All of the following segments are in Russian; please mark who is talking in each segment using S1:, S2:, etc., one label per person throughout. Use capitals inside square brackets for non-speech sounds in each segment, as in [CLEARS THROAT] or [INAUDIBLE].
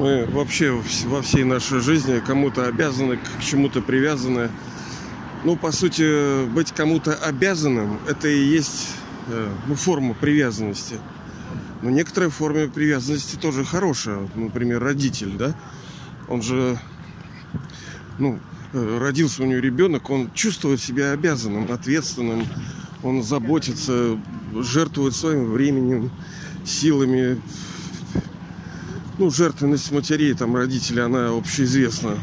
S1: Мы вообще во всей нашей жизни кому-то обязаны, к чему-то привязаны. Ну, по сути, быть кому-то обязанным – это и есть э, ну, форма привязанности. Но некоторая форма привязанности тоже хорошая. Например, родитель, да? Он же, ну, э, родился у него ребенок, он чувствует себя обязанным, ответственным, он заботится, жертвует своим временем, силами, ну, жертвенность матерей, там, родителей, она общеизвестна.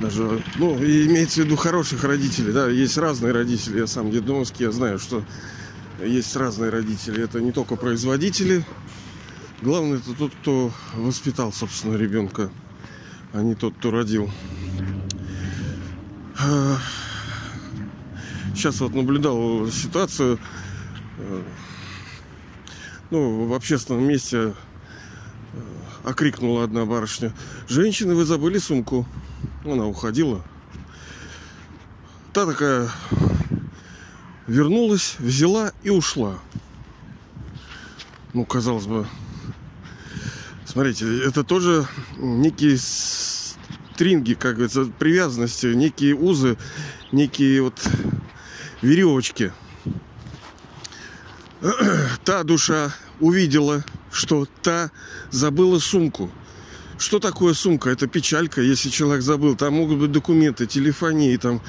S1: Даже, ну, и имеется в виду хороших родителей, да, есть разные родители. Я сам детдомовский, я знаю, что есть разные родители. Это не только производители. Главное, это тот, кто воспитал, собственно, ребенка, а не тот, кто родил. Сейчас вот наблюдал ситуацию. Ну, в общественном месте окрикнула одна барышня. Женщины, вы забыли сумку. Она уходила. Та такая вернулась, взяла и ушла. Ну, казалось бы, смотрите, это тоже некие стринги, как говорится, привязанности, некие узы, некие вот веревочки. [CLEARS THROAT] Та душа увидела что та забыла сумку. Что такое сумка? Это печалька, если человек забыл. Там могут быть документы, телефонии, там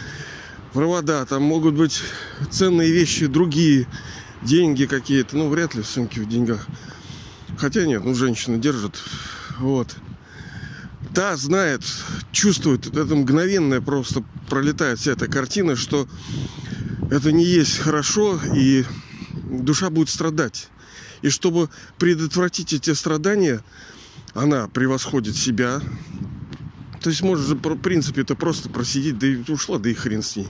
S1: провода, там могут быть ценные вещи, другие, деньги какие-то. Ну, вряд ли в сумке в деньгах. Хотя нет, ну, женщина держит. Вот. Та знает, чувствует, это мгновенное просто пролетает вся эта картина, что это не есть хорошо, и душа будет страдать. И чтобы предотвратить эти страдания, она превосходит себя. То есть, может же, в принципе, это просто просидеть, да и ушла, да и хрен с ней.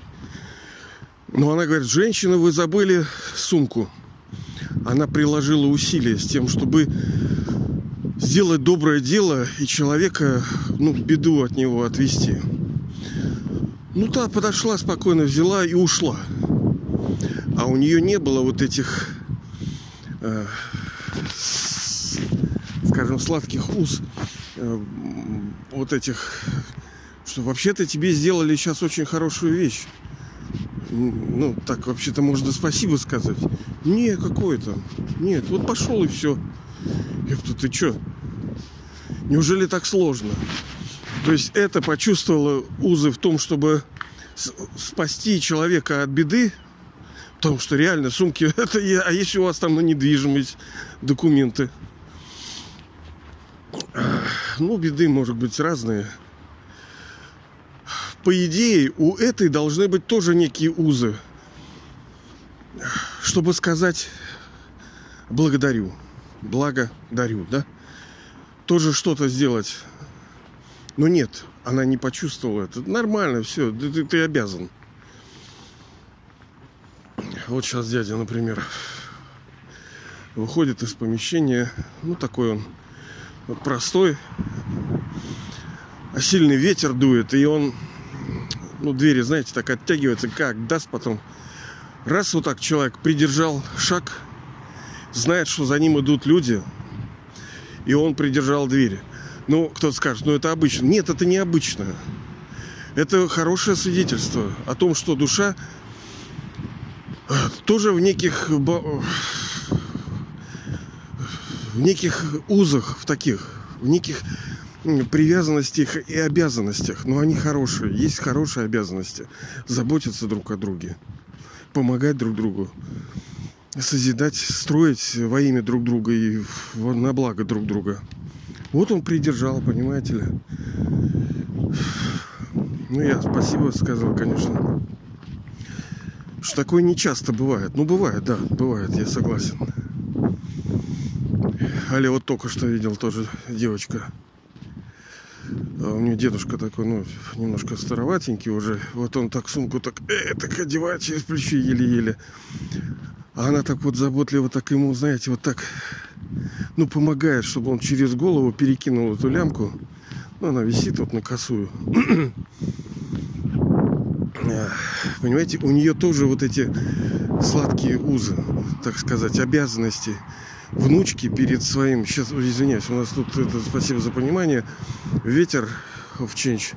S1: Но она говорит, женщина, вы забыли сумку. Она приложила усилия с тем, чтобы сделать доброе дело и человека, ну, беду от него отвести. Ну, та подошла спокойно, взяла и ушла. А у нее не было вот этих э, скажем, сладких уз э, вот этих, что вообще-то тебе сделали сейчас очень хорошую вещь. Ну, так вообще-то можно спасибо сказать. Не, какое то Нет, вот пошел и все. Ёпта, ты что? Неужели так сложно? То есть это почувствовало узы в том, чтобы спасти человека от беды, Потому что реально сумки, [LAUGHS] это а если у вас там на недвижимость документы? Ну, беды может быть разные. По идее, у этой должны быть тоже некие узы. Чтобы сказать благодарю, благодарю, да? Тоже что-то сделать. Но нет, она не почувствовала это. Нормально, все, ты, ты обязан. Вот сейчас дядя, например, выходит из помещения. Ну, такой он простой. А сильный ветер дует, и он, ну, двери, знаете, так оттягивается, как даст потом. Раз вот так человек придержал шаг, знает, что за ним идут люди, и он придержал двери. Ну, кто-то скажет, ну это обычно. Нет, это не обычно. Это хорошее свидетельство о том, что душа тоже в неких в неких узах, в таких, в неких привязанностях и обязанностях. Но они хорошие. Есть хорошие обязанности. Заботиться друг о друге. Помогать друг другу. Созидать, строить во имя друг друга и на благо друг друга. Вот он придержал, понимаете ли. Ну, я спасибо сказал, конечно. Что такое не часто бывает. Ну, бывает, да, бывает, я согласен. Али вот только что видел тоже девочка. А у нее дедушка такой, ну, немножко староватенький уже. Вот он так сумку так, э, так одевает через плечи еле-еле. А она так вот заботливо так ему, знаете, вот так, ну, помогает, чтобы он через голову перекинул эту лямку. Ну, она висит вот на косую. Понимаете, у нее тоже вот эти сладкие узы, так сказать, обязанности. внучки перед своим... Сейчас, извиняюсь, у нас тут, это, спасибо за понимание, ветер в Ченч.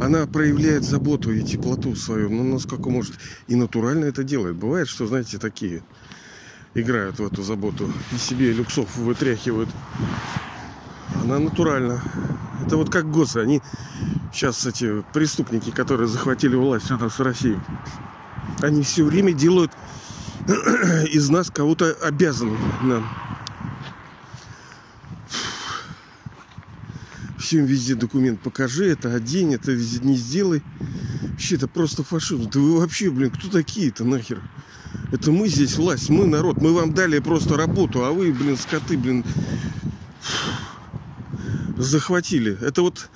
S1: Она проявляет заботу и теплоту свою, ну, насколько может. И натурально это делает. Бывает, что, знаете, такие играют в эту заботу и себе люксов вытряхивают. Она натурально. Это вот как ГОСы. Они сейчас эти преступники, которые захватили власть у нас в России, они все время делают [CLEARS THROAT] из нас кого-то обязанным нам. Всем везде документ покажи, это одень, это не сделай. Вообще, это просто фашизм. Да вы вообще, блин, кто такие-то нахер? Это мы здесь власть, мы народ, мы вам дали просто работу, а вы, блин, скоты, блин, захватили. Это вот,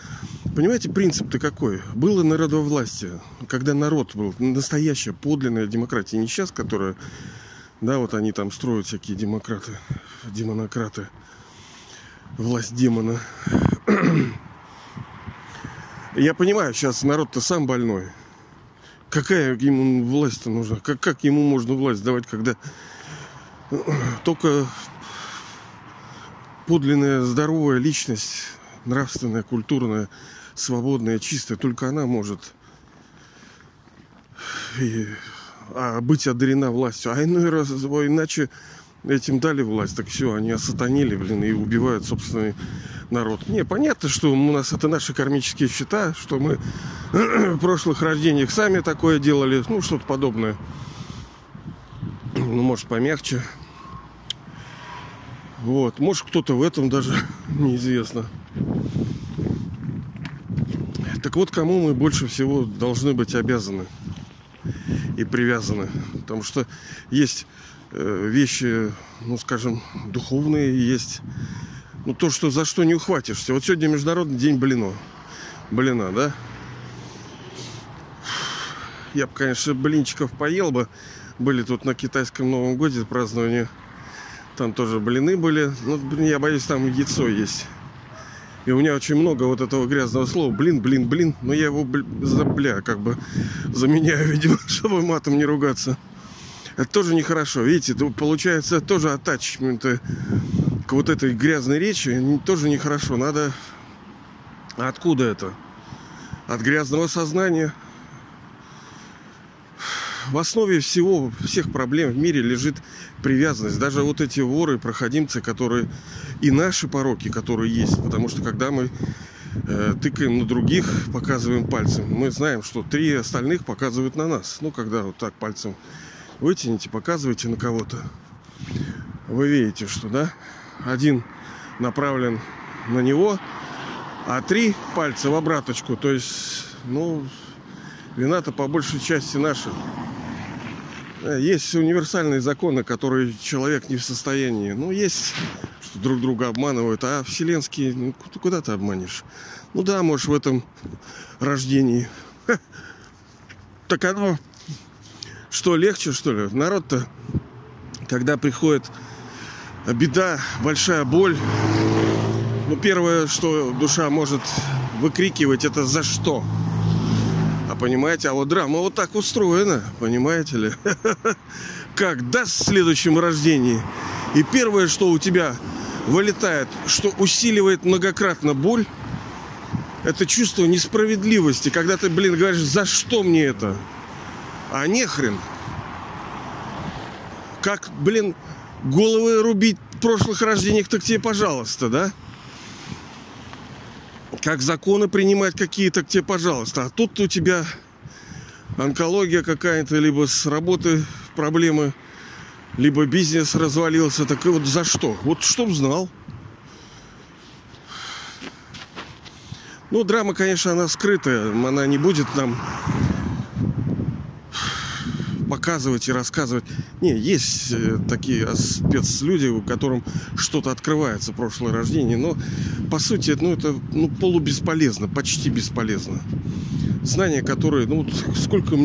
S1: понимаете, принцип-то какой? Было власти, когда народ был, настоящая, подлинная демократия, не сейчас, которая, да, вот они там строят всякие демократы, демонократы, власть демона. [CLEARS THROAT] Я понимаю, сейчас народ-то сам больной. Какая ему власть-то нужна? Как, как ему можно власть давать, когда [CLEARS THROAT] только подлинная здоровая личность, нравственная, культурная, свободная, чистая, только она может и, а, быть одарена властью. А иной раз, иначе этим дали власть, так все, они осатанили, блин, и убивают собственный народ. Не, понятно, что у нас это наши кармические счета, что мы [CLEARS THROAT] в прошлых рождениях сами такое делали, ну, что-то подобное. Ну, может, помягче. Вот. Может, кто-то в этом даже [LAUGHS] неизвестно. Так вот, кому мы больше всего должны быть обязаны и привязаны. Потому что есть э, вещи, ну, скажем, духовные, есть ну, то, что за что не ухватишься. Вот сегодня Международный день блино. Блина, да? Я бы, конечно, блинчиков поел бы. Были тут на китайском Новом Годе празднование. Там тоже блины были. Ну, блин, я боюсь, там яйцо есть. И у меня очень много вот этого грязного слова. Блин, блин, блин. Но я его, за бля, как бы заменяю, [LAUGHS] видимо, чтобы матом не ругаться. Это тоже нехорошо. Видите, получается тоже атачменты к вот этой грязной речи тоже нехорошо. Надо... Откуда это? От грязного сознания. В основе всего, всех проблем в мире лежит привязанность. Даже вот эти воры, проходимцы, которые и наши пороки, которые есть. Потому что когда мы э, тыкаем на других, показываем пальцем, мы знаем, что три остальных показывают на нас. Ну, когда вот так пальцем вытяните, показываете на кого-то, вы видите, что, да, один направлен на него, а три пальца в обраточку. То есть, ну, вина-то по большей части наша. Э, есть универсальные законы, которые человек не в состоянии. Ну, есть, что друг друга обманывают, а вселенские, ну, куда ты обманешь? Ну да, можешь в этом рождении. Ха. Так оно, что легче, что ли? Народ-то, когда приходит беда, большая боль. Ну, первое, что душа может выкрикивать, это за что? Понимаете, а вот драма вот так устроена, понимаете ли? [LAUGHS] Как даст в следующем рождении. И первое, что у тебя вылетает, что усиливает многократно боль, это чувство несправедливости, когда ты, блин, говоришь, за что мне это? А нехрен. Как, блин, головы рубить в прошлых рождениях, так тебе пожалуйста, да? Как законы принимать какие-то, к тебе пожалуйста. А тут у тебя онкология какая-то, либо с работы проблемы, либо бизнес развалился. Так и вот за что? Вот чтоб знал. Ну, драма, конечно, она скрытая. Она не будет нам показывать и рассказывать. Не, есть э, такие спецлюди, у которым что-то открывается прошлое рождение, но по сути ну, это ну, полубесполезно, почти бесполезно. Знания, которые, ну, вот сколько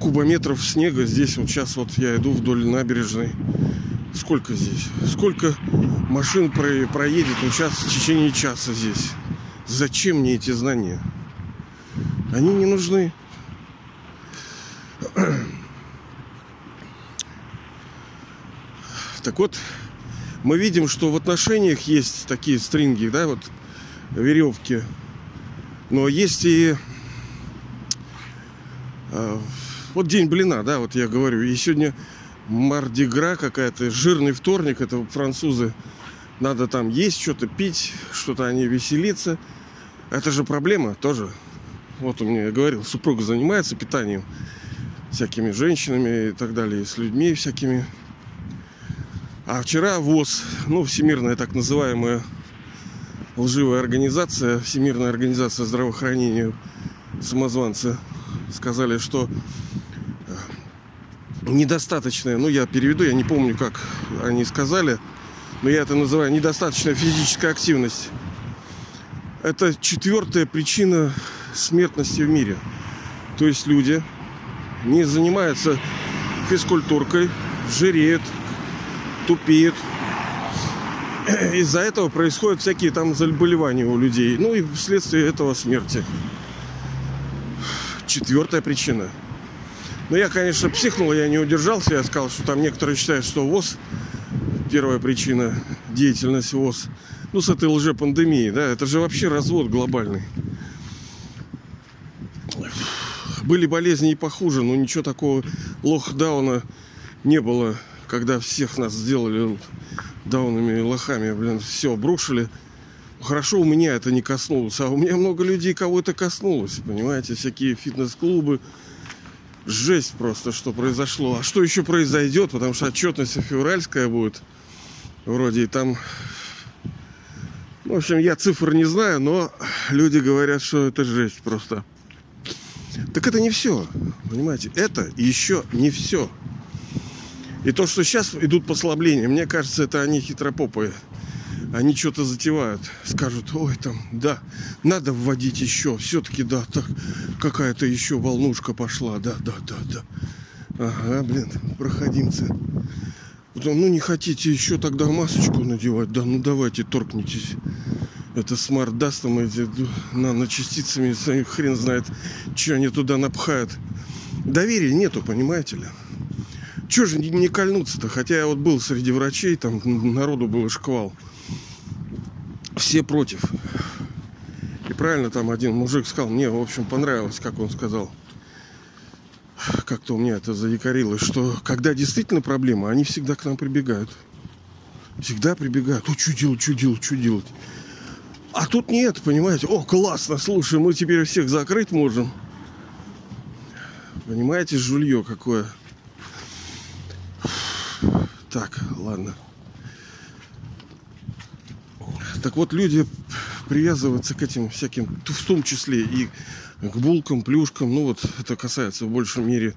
S1: кубометров снега здесь, вот сейчас вот я иду вдоль набережной, сколько здесь? Сколько машин проедет вот сейчас в течение часа здесь? Зачем мне эти знания? Они не нужны. Так вот, мы видим, что в отношениях есть такие стринги, да, вот веревки. Но есть и э, вот день блина, да, вот я говорю. И сегодня Мардигра какая-то, жирный вторник, это французы. Надо там есть, что-то пить, что-то они веселиться. Это же проблема тоже. Вот у меня, я говорил, супруга занимается питанием всякими женщинами и так далее, с людьми всякими. А вчера ВОЗ, ну, Всемирная так называемая лживая организация, Всемирная организация здравоохранения, самозванцы, сказали, что э, недостаточная, ну, я переведу, я не помню, как они сказали, но я это называю недостаточная физическая активность. Это четвертая причина смертности в мире. То есть люди не занимаются физкультуркой, жиреют, тупеют. [CLEARS THROAT] Из-за этого происходят всякие там заболевания у людей. Ну и вследствие этого смерти. Четвертая причина. Но я, конечно, психнул, я не удержался. Я сказал, что там некоторые считают, что ВОЗ первая причина деятельности ВОЗ. Ну, с этой лжепандемией, да, это же вообще развод глобальный. Были болезни и похуже, но ничего такого лохдауна не было, когда всех нас сделали даунами и лохами, блин, все обрушили. Хорошо, у меня это не коснулось, а у меня много людей, кого это коснулось, понимаете, всякие фитнес-клубы. Жесть просто, что произошло. А что еще произойдет, потому что отчетность февральская будет. Вроде и там... В общем, я цифр не знаю, но люди говорят, что это жесть просто. Так это не все, понимаете? Это еще не все. И то, что сейчас идут послабления, мне кажется, это они хитропопые. Они что-то затевают. Скажут, ой, там, да, надо вводить еще. Все-таки, да, так, какая-то еще волнушка пошла. Да, да, да, да. Ага, блин, проходимцы. Потом, ну не хотите еще тогда масочку надевать? Да, ну давайте, торкнитесь это смарт дастом эти наночастицами, хрен знает, что они туда напхают. Доверия нету, понимаете ли? Чего же не кольнуться-то? Хотя я вот был среди врачей, там народу был шквал. Все против. И правильно там один мужик сказал, мне, в общем, понравилось, как он сказал. Как-то у меня это заякорилось, что когда действительно проблема, они всегда к нам прибегают. Всегда прибегают. О, что делать, что делать, что делать? А тут нет, понимаете? О, классно, слушай, мы теперь всех закрыть можем. Понимаете, жулье какое. Так, ладно. Так вот, люди привязываются к этим всяким, в том числе и к булкам, плюшкам. Ну вот, это касается в большей мере,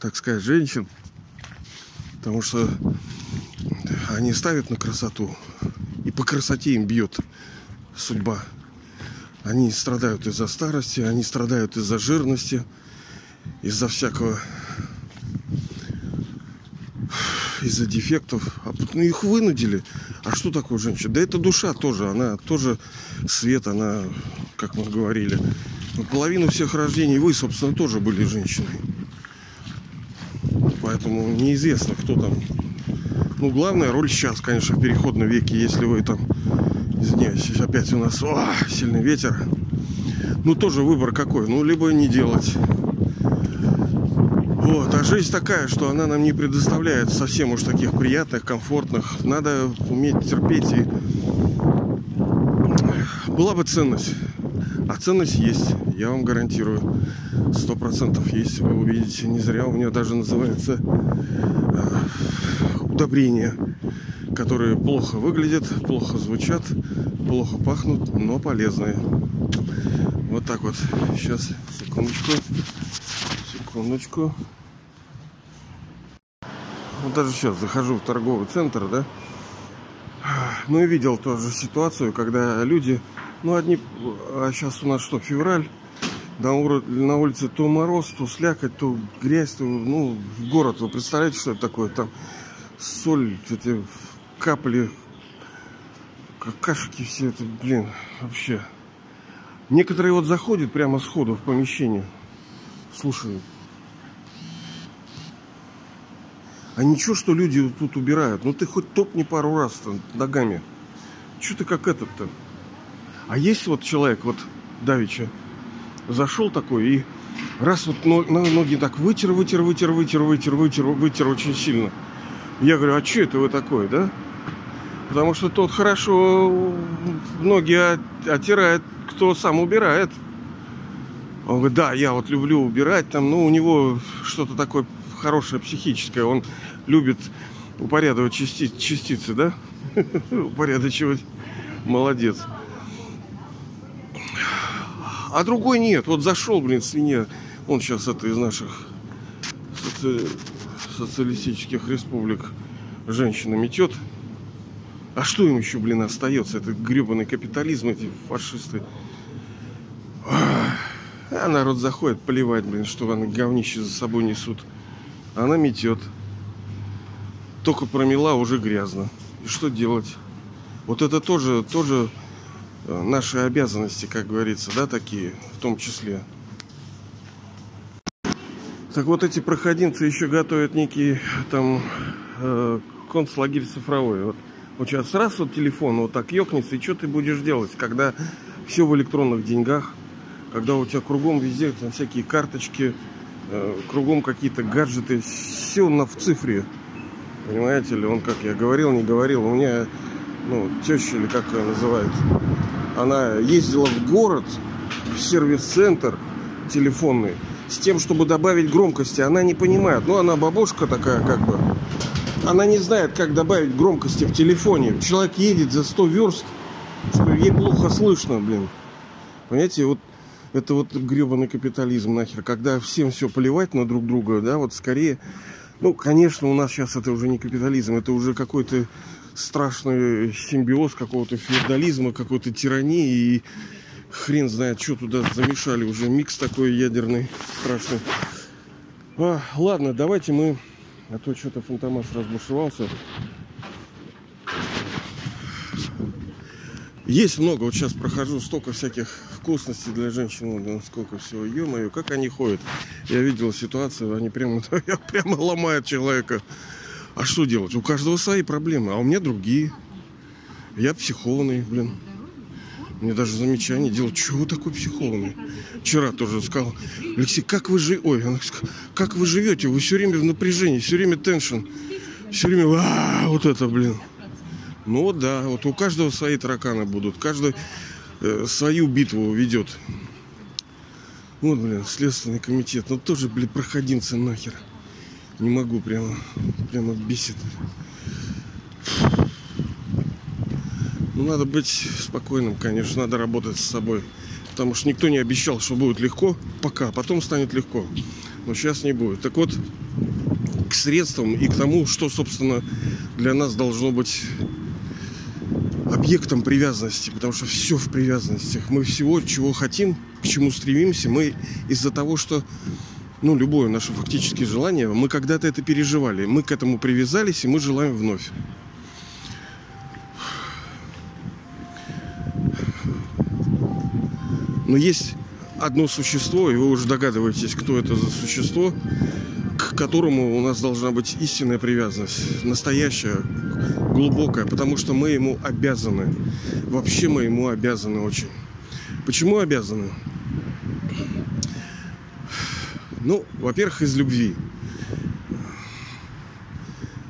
S1: так сказать, женщин. Потому что они ставят на красоту и по красоте им бьет судьба. Они страдают из-за старости, они страдают из-за жирности, из-за всякого из-за дефектов. А ну, их вынудили. А что такое женщина? Да это душа тоже. Она тоже свет, она, как мы говорили. Половину всех рождений вы, собственно, тоже были женщиной. Поэтому неизвестно, кто там ну, главная роль сейчас, конечно, в переходном веке, если вы там... Извиняюсь, опять у нас о, сильный ветер. Ну, тоже выбор какой. Ну, либо не делать. Вот, а жизнь такая, что она нам не предоставляет совсем уж таких приятных, комфортных. Надо уметь терпеть и была бы ценность. А ценность есть, я вам гарантирую. Сто процентов есть, вы увидите. Не зря у меня даже называется э, удобрения, которые плохо выглядят, плохо звучат, плохо пахнут, но полезные. Вот так вот. Сейчас, секундочку. Секундочку. Вот даже сейчас захожу в торговый центр, да. Ну и видел тоже ситуацию, когда люди ну, одни... А сейчас у нас что, февраль? На, на улице то мороз, то слякоть, то грязь, то, ну, в город. Вы представляете, что это такое? Там соль, эти капли, какашки все это, блин, вообще. Некоторые вот заходят прямо сходу в помещение. Слушай, А ничего, что люди тут убирают. Ну ты хоть топни пару раз -то ногами. Что ты как этот-то? А есть вот человек, вот Давича, зашел такой и раз вот ноги так вытер, вытер, вытер, вытер, вытер, вытер, вытер очень сильно. Я говорю, а что это вы такой, да? Потому что тот хорошо ноги оттирает, кто сам убирает. Он говорит, да, я вот люблю убирать там, ну, у него что-то такое хорошее психическое, он любит упорядочивать части, частицы, да? [LAUGHS] Упорядочивать. Молодец. А другой нет. Вот зашел, блин, свинья. Он сейчас это из наших соци... социалистических республик женщина метет. А что им еще, блин, остается? Это гребаный капитализм, эти фашисты. А народ заходит поливать, блин, что они говнище за собой несут. Она метет. Только промела, уже грязно. И что делать? Вот это тоже, тоже э, наши обязанности, как говорится, да, такие, в том числе. Так вот эти проходимцы еще готовят некий там э, концлагерь цифровой. Вот вот сейчас раз вот телефон вот так ёкнется, и что ты будешь делать, когда все в электронных деньгах, когда у тебя кругом везде там всякие карточки, кругом какие-то гаджеты, все на в цифре. Понимаете ли, он, как я говорил, не говорил, у меня, ну, теща или как ее называют, она ездила в город, в сервис-центр телефонный, с тем, чтобы добавить громкости. Она не понимает. Ну, она бабушка такая, как бы. Она не знает, как добавить громкости в телефоне. Человек едет за 100 верст, что ей плохо слышно, блин. Понимаете, вот это вот гребаный капитализм нахер, когда всем все поливать на друг друга, да, вот скорее, ну, конечно, у нас сейчас это уже не капитализм, это уже какой-то страшный симбиоз какого-то феодализма, какой-то тирании и хрен знает, что туда замешали, уже микс такой ядерный, страшный. А, ладно, давайте мы а то что-то Фантомас разбушевался. Есть много, вот сейчас прохожу столько всяких вкусностей для женщин, ну, сколько всего, ё-моё, как они ходят. Я видел ситуацию, они прямо, [LAUGHS] прямо ломают человека. А что делать? У каждого свои проблемы, а у меня другие. Я психованный, блин. Мне даже замечание делал, что вы такой психологный? Вчера тоже сказал, Алексей, как вы живете? Ой, как вы живете? Вы все время в напряжении, все время теншн, все время а, вот это, блин. Ну да, вот у каждого свои тараканы будут, каждый э, свою битву ведет. Вот, блин, Следственный комитет, ну тоже, блин, проходимцы нахер. Не могу, прямо, прямо бесит. Ну, надо быть спокойным, конечно, надо работать с собой. Потому что никто не обещал, что будет легко, пока, потом станет легко. Но сейчас не будет. Так вот, к средствам и к тому, что, собственно, для нас должно быть объектом привязанности, потому что все в привязанностях. Мы всего, чего хотим, к чему стремимся, мы из-за того, что ну, любое наше фактическое желание, мы когда-то это переживали, мы к этому привязались, и мы желаем вновь. Но есть одно существо, и вы уже догадываетесь, кто это за существо, к которому у нас должна быть истинная привязанность, настоящая, глубокая, потому что мы ему обязаны. Вообще мы ему обязаны очень. Почему обязаны? Ну, во-первых, из любви.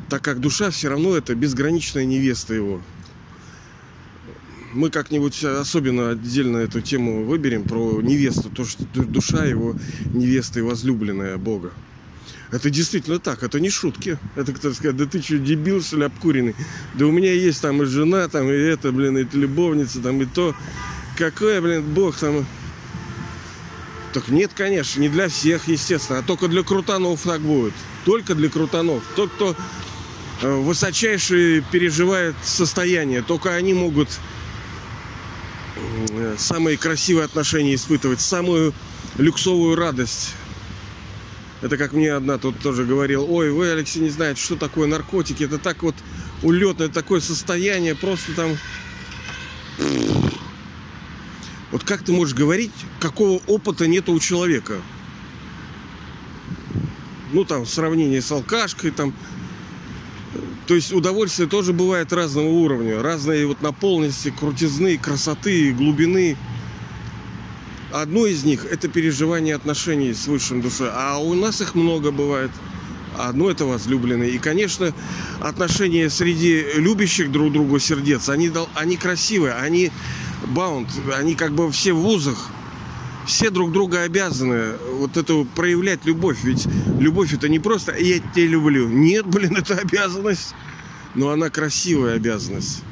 S1: Так как душа все равно это безграничная невеста его мы как-нибудь особенно отдельно эту тему выберем про невесту, то, что душа его невеста и возлюбленная Бога. Это действительно так, это не шутки. Это кто сказать, да ты что, дебил, что ли, обкуренный? Да у меня есть там и жена, там и это, блин, и любовница, там и то. Какой, блин, Бог там... Так нет, конечно, не для всех, естественно, а только для крутанов так будет. Только для крутанов. Тот, кто э, высочайшие переживает состояние, только они могут Э, самые красивые отношения испытывать, самую люксовую радость. Это как мне одна тут тоже говорил, ой, вы, Алексей, не знаете, что такое наркотики. Это так вот улетное такое состояние, просто там... Вот как ты можешь говорить, какого опыта нету у человека? Ну, там, в сравнении с алкашкой, там, То есть удовольствие тоже бывает разного уровня, разные вот наполненности, крутизны, красоты, глубины. Одно из них – это переживание отношений с высшим душой, а у нас их много бывает. Одно это возлюбленные. И, конечно, отношения среди любящих друг друга сердец, они, они красивые, они баунд, они как бы все в вузах, все друг друга обязаны вот эту проявлять любовь. Ведь любовь это не просто «я тебя люблю». Нет, блин, [LAUGHS] это обязанность. Но она красивая обязанность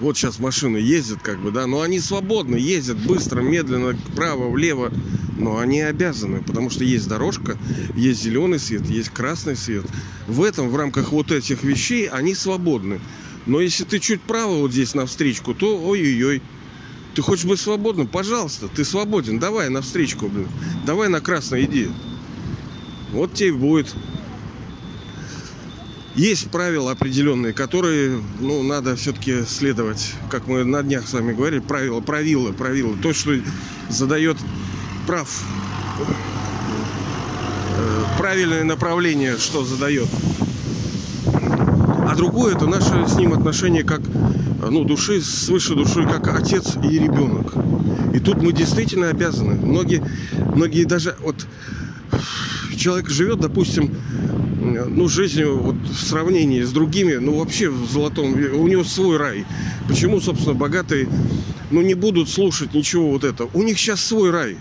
S1: вот сейчас машины ездят, как бы, да, но они свободно ездят быстро, медленно, вправо, влево, но они обязаны, потому что есть дорожка, есть зеленый свет, есть красный свет. В этом, в рамках вот этих вещей, они свободны. Но если ты чуть право вот здесь навстречку, то ой-ой-ой. Ты хочешь быть свободным? Пожалуйста, ты свободен. Давай навстречку, блин. Давай на красный иди. Вот тебе будет есть правила определенные, которые, ну, надо все-таки следовать, как мы на днях с вами говорили, правила, правила, правила. То, что задает прав э, правильное направление, что задает. А другое это наше с ним отношение как ну, души, с высшей душой, как отец и ребенок. И тут мы действительно обязаны. Многие, многие даже вот человек живет, допустим, ну, жизнью вот, в сравнении с другими, ну, вообще в золотом, у него свой рай. Почему, собственно, богатые, ну, не будут слушать ничего вот этого? У них сейчас свой рай.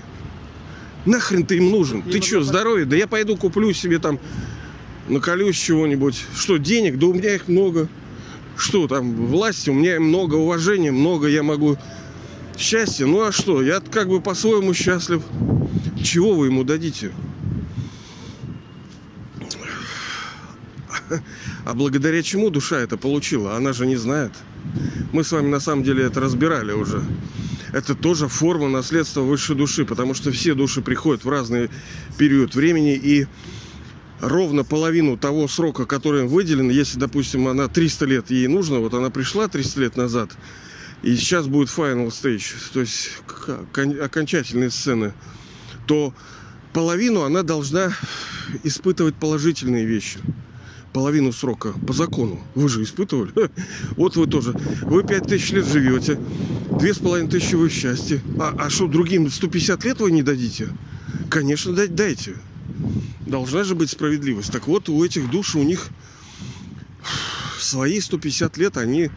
S1: Нахрен ты им нужен? ты что, здоровье? Да я пойду куплю себе там, наколюсь чего-нибудь. Что, денег? Да у меня их много. Что там, власти? У меня много уважения, много я могу счастья. Ну, а что? Я как бы по-своему счастлив. Чего вы ему дадите? А благодаря чему душа это получила? Она же не знает. Мы с вами на самом деле это разбирали уже. Это тоже форма наследства высшей души, потому что все души приходят в разный период времени и ровно половину того срока, который им выделен, если, допустим, она 300 лет ей нужно, вот она пришла 300 лет назад, и сейчас будет final stage, то есть окончательные сцены, то половину она должна испытывать положительные вещи половину срока по закону. Вы же испытывали. Вот вы тоже. Вы пять тысяч лет живете. Две с половиной тысячи вы в счастье. А, а что, другим 150 лет вы не дадите? Конечно, дайте. Должна же быть справедливость. Так вот, у этих душ, у них свои 150 лет, они,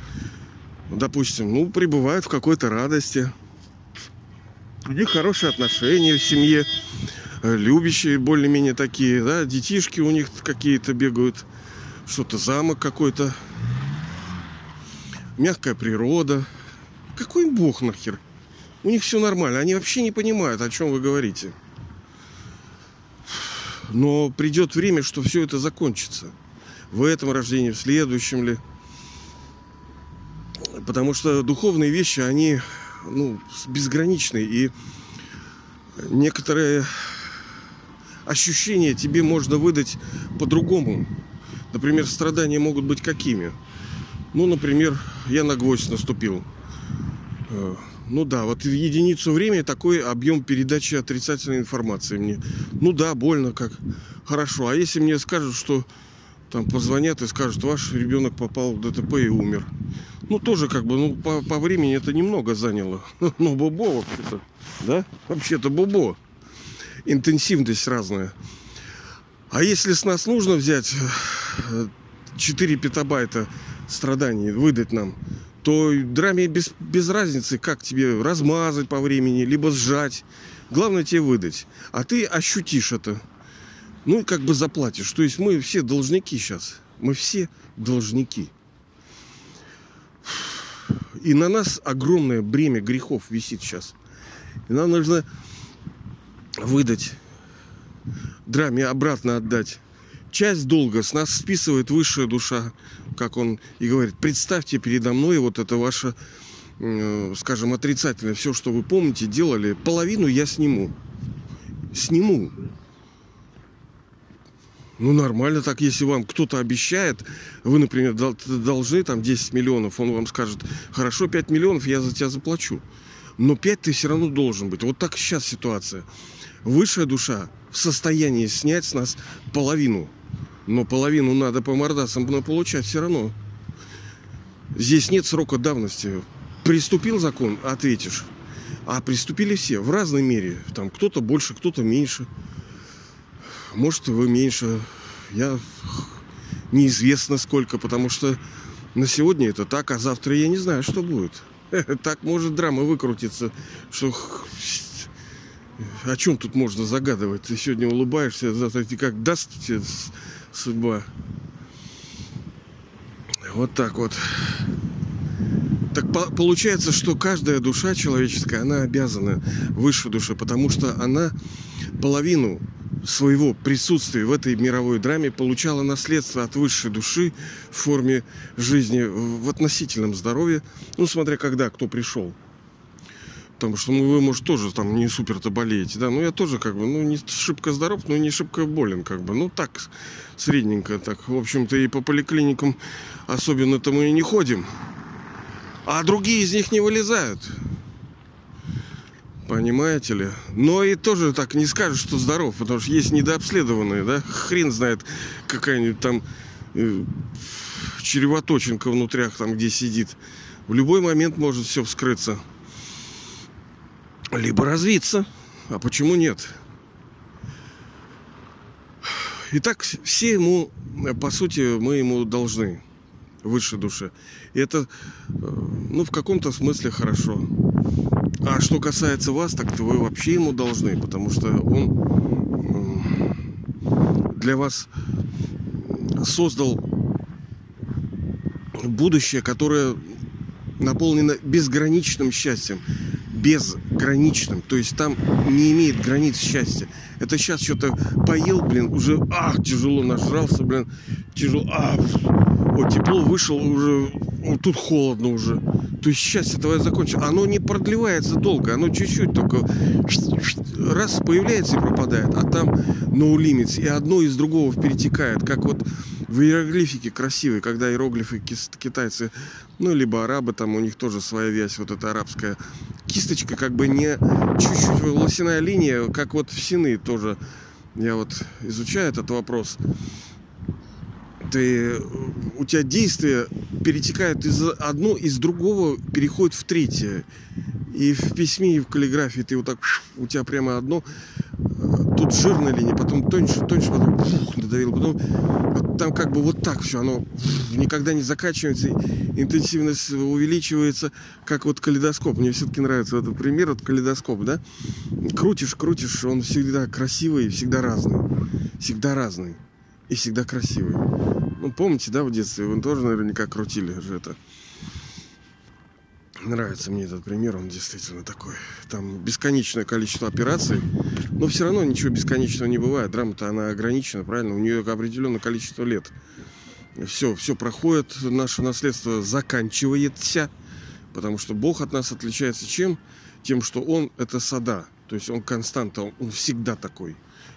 S1: допустим, ну, пребывают в какой-то радости. У них хорошие отношения в семье, любящие более-менее такие, да, детишки у них какие-то бегают что-то замок какой-то, мягкая природа. Какой бог нахер? У них все нормально, они вообще не понимают, о чем вы говорите. Но придет время, что все это закончится. В этом рождении, в следующем ли. Потому что духовные вещи, они ну, безграничны. И некоторые ощущения тебе можно выдать по-другому. Например, страдания могут быть какими? Ну, например, я на гвоздь наступил. Э, ну да, вот единицу времени такой объем передачи отрицательной информации мне. Ну да, больно как. Хорошо. А если мне скажут, что там позвонят и скажут, ваш ребенок попал в ДТП и умер. Ну, тоже как бы, ну, по, по времени это немного заняло. [LAUGHS] Ну, бобо вообще-то, да? Вообще-то бобо. Интенсивность разная. А если с нас нужно взять 4 э, петабайта страданий, выдать нам, то драме без, без разницы, как тебе размазать по времени, либо сжать. Главное тебе выдать. А ты ощутишь это. Ну и как бы заплатишь. То есть мы все должники сейчас. Мы все должники. И на нас огромное бремя грехов висит сейчас. И нам нужно выдать драме обратно отдать. Часть долга с нас списывает высшая душа, как он и говорит. Представьте передо мной вот это ваше, э, скажем, отрицательное, все, что вы помните, делали, половину я сниму. Сниму. Ну, нормально так, если вам кто-то обещает, вы, например, должны там 10 миллионов, он вам скажет, хорошо, 5 миллионов я за тебя заплачу. Но 5 ты все равно должен быть. Вот так сейчас ситуация. Высшая душа в состоянии снять с нас половину Но половину надо по мордасам получать все равно. Здесь нет срока давности. Приступил закон, ответишь. А приступили все в разной мере. Там кто-то больше, кто-то меньше. Может, вы меньше. Я неизвестно сколько, потому что на сегодня это так, а завтра я не знаю, что будет. [LAUGHS] Так может драма выкрутиться, что о чем тут можно загадывать? Ты сегодня улыбаешься, завтра тебе как даст тебе судьба. Вот так вот. Так по- получается, что каждая душа человеческая, она обязана высшей душе, потому что она половину своего присутствия в этой мировой драме получала наследство от высшей души в форме жизни в относительном здоровье, ну, смотря когда кто пришел. Потому что ну, вы, может, тоже там не супер-то болеете, да. Ну, я тоже как бы, ну, не шибко здоров, но не шибко болен, как бы. Ну, так, средненько так. В общем-то, и по поликлиникам особенно-то мы и не ходим. А другие из них не вылезают. Понимаете ли? Но и тоже так не скажешь, что здоров, потому что есть недообследованные, да? Хрен знает, какая-нибудь там э, червоточинка внутрях там, где сидит. В любой момент может все вскрыться. Либо развиться. А почему нет? Итак, все ему, по сути, мы ему должны высшей душе. И это, э, ну, в каком-то смысле хорошо. А что касается вас, так то вы вообще ему должны, потому что он для вас создал будущее, которое наполнено безграничным счастьем. Безграничным. То есть там не имеет границ счастья. Это сейчас что-то поел, блин, уже, ах, тяжело нажрался, блин, тяжело, а, вот тепло вышел, уже, вот тут холодно уже. То есть счастье твое закончилось. Оно не продлевается долго, оно чуть-чуть только раз появляется и пропадает, а там no limits, и одно из другого перетекает, как вот в иероглифике красивой, когда иероглифы китайцы, ну, либо арабы, там у них тоже своя вязь, вот эта арабская кисточка, как бы не чуть-чуть волосяная линия, как вот в сины тоже. Я вот изучаю этот вопрос ты, у тебя действие перетекает из одно из другого переходит в третье. И в письме, и в каллиграфии ты вот так, у тебя прямо одно, э, тут жирная линия, потом тоньше, тоньше, потом фух, надавил, потом там как бы вот так все, оно никогда не заканчивается, интенсивность увеличивается, как вот калейдоскоп. Мне все-таки нравится этот пример, вот калейдоскоп, да? Крутишь, крутишь, он всегда красивый, всегда разный, всегда разный и всегда красивый. Ну, помните, да, в детстве вы тоже наверняка крутили же это. Нравится мне этот пример, он действительно такой. Там бесконечное количество операций, но все равно ничего бесконечного не бывает. Драма-то она ограничена, правильно? У нее определенное количество лет. Все, все проходит, наше наследство заканчивается, потому что Бог от нас отличается чем? Тем, что Он это сада, то есть Он константа, Он, всегда такой.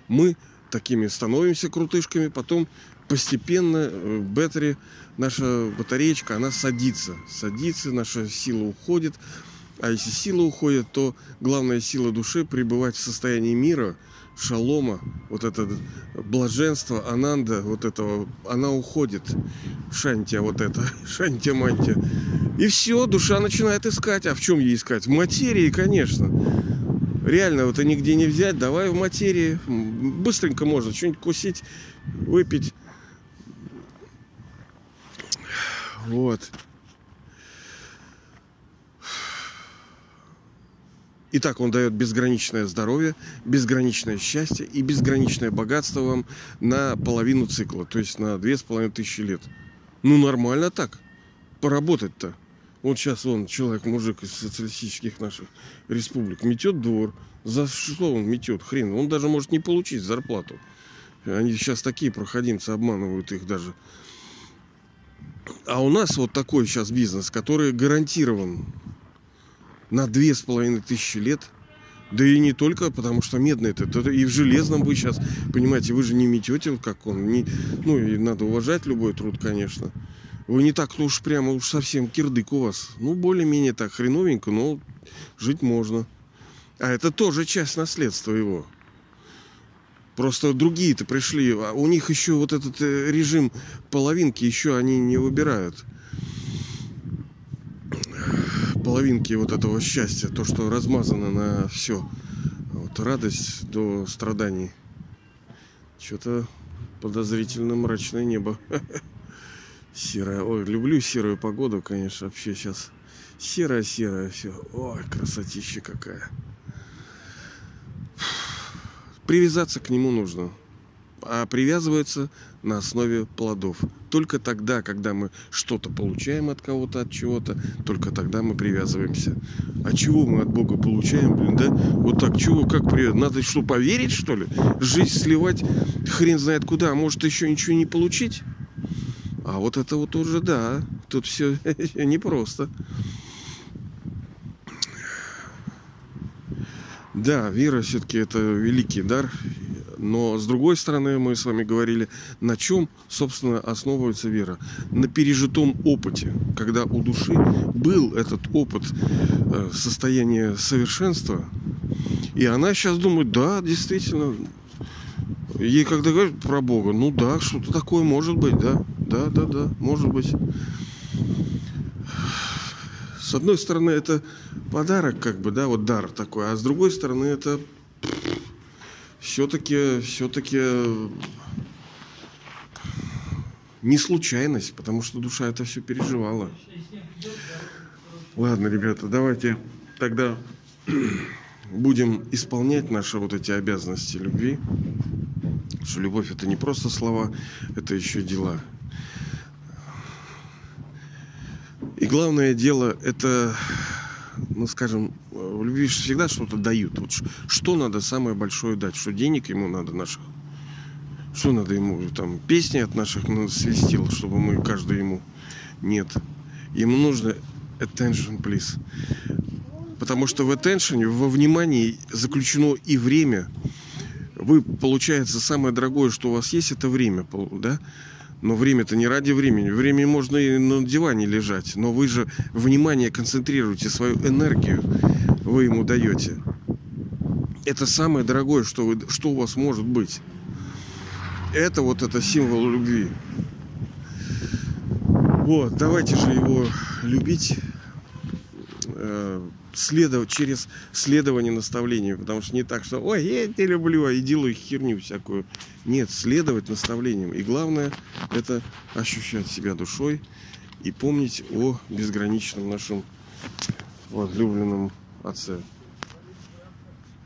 S1: Мы такими становимся крутышками, потом постепенно э, беттери, наша батареечка, она садится. Садится, наша сила уходит. А если сила уходит, то главная сила души пребывать в состоянии мира, шалома, вот это блаженство, ананда, вот этого, она уходит. Шантия вот это, [LAUGHS] шантия мантия. И все, душа начинает искать. А в чем ей искать? В материи, конечно. Реально, это нигде не взять. Давай в материи. Быстренько можно что-нибудь кусить, выпить. Вот. Итак, он дает безграничное здоровье, безграничное счастье и безграничное богатство вам на половину цикла, то есть на две с половиной тысячи лет. Ну, нормально так. Поработать-то. Вот сейчас он, человек, мужик из социалистических наших республик, метет двор. За что он метет? Хрен. Он даже может не получить зарплату. Они сейчас такие проходимцы обманывают их даже. А у нас вот такой сейчас бизнес, который гарантирован на две с половиной тысячи лет. Да и не только, потому что медный это, это и в железном вы сейчас, понимаете, вы же не метете, как он. Не, ну, и надо уважать любой труд, конечно. Вы не так-то уж прямо уж совсем кирдык у вас. Ну, более-менее так хреновенько, но жить можно. А это тоже часть наследства его. Просто другие-то пришли, а у них еще вот этот э, режим половинки еще они не выбирают. Половинки вот этого счастья, то, что размазано на все. Вот радость до страданий. Что-то подозрительно мрачное небо. [LAUGHS] Серое. Ой, люблю серую погоду, конечно, вообще сейчас. Серое-серое все. Ой, красотища какая. Привязаться к нему нужно. А привязывается на основе плодов. Только тогда, когда мы что-то получаем от кого-то, от чего-то, только тогда мы привязываемся. А чего мы от Бога получаем, блин, да? Вот так, чего, как привязать? Надо что, поверить, что ли? Жизнь сливать хрен знает куда, а может еще ничего не получить? А вот это вот уже, да, тут все [LAUGHS] непросто. Да, вера все-таки это великий дар. Но с другой стороны, мы с вами говорили, на чем, собственно, основывается вера? На пережитом опыте, когда у души был этот опыт э, состояния совершенства, и она сейчас думает, да, действительно, ей когда говорят про Бога, ну да, что-то такое может быть, да, да, да, да, может быть. С одной стороны, это подарок, как бы, да, вот дар такой, а с другой стороны, это все-таки, все-таки не случайность, потому что душа это все переживала. Ладно, ребята, давайте тогда будем исполнять наши вот эти обязанности любви. Что любовь это не просто слова, это еще дела. И главное дело это ну, скажем, в любви всегда что-то дают. Вот что надо самое большое дать? Что денег ему надо наших? Что надо ему? Там песни от наших свистел, чтобы мы каждый ему... Нет. Ему нужно attention, please. Потому что в attention, во внимании заключено и время. Вы, получается, самое дорогое, что у вас есть, это время, да? Но время-то не ради времени. Времени можно и на диване лежать. Но вы же внимание концентрируете, свою энергию вы ему даете. Это самое дорогое, что, вы, что у вас может быть. Это вот это символ любви. Вот, давайте же его любить следовать через следование наставлению, потому что не так, что ой, я тебя люблю, а и делаю херню всякую. Нет, следовать наставлениям. И главное, это ощущать себя душой и помнить о безграничном нашем возлюбленном Отце.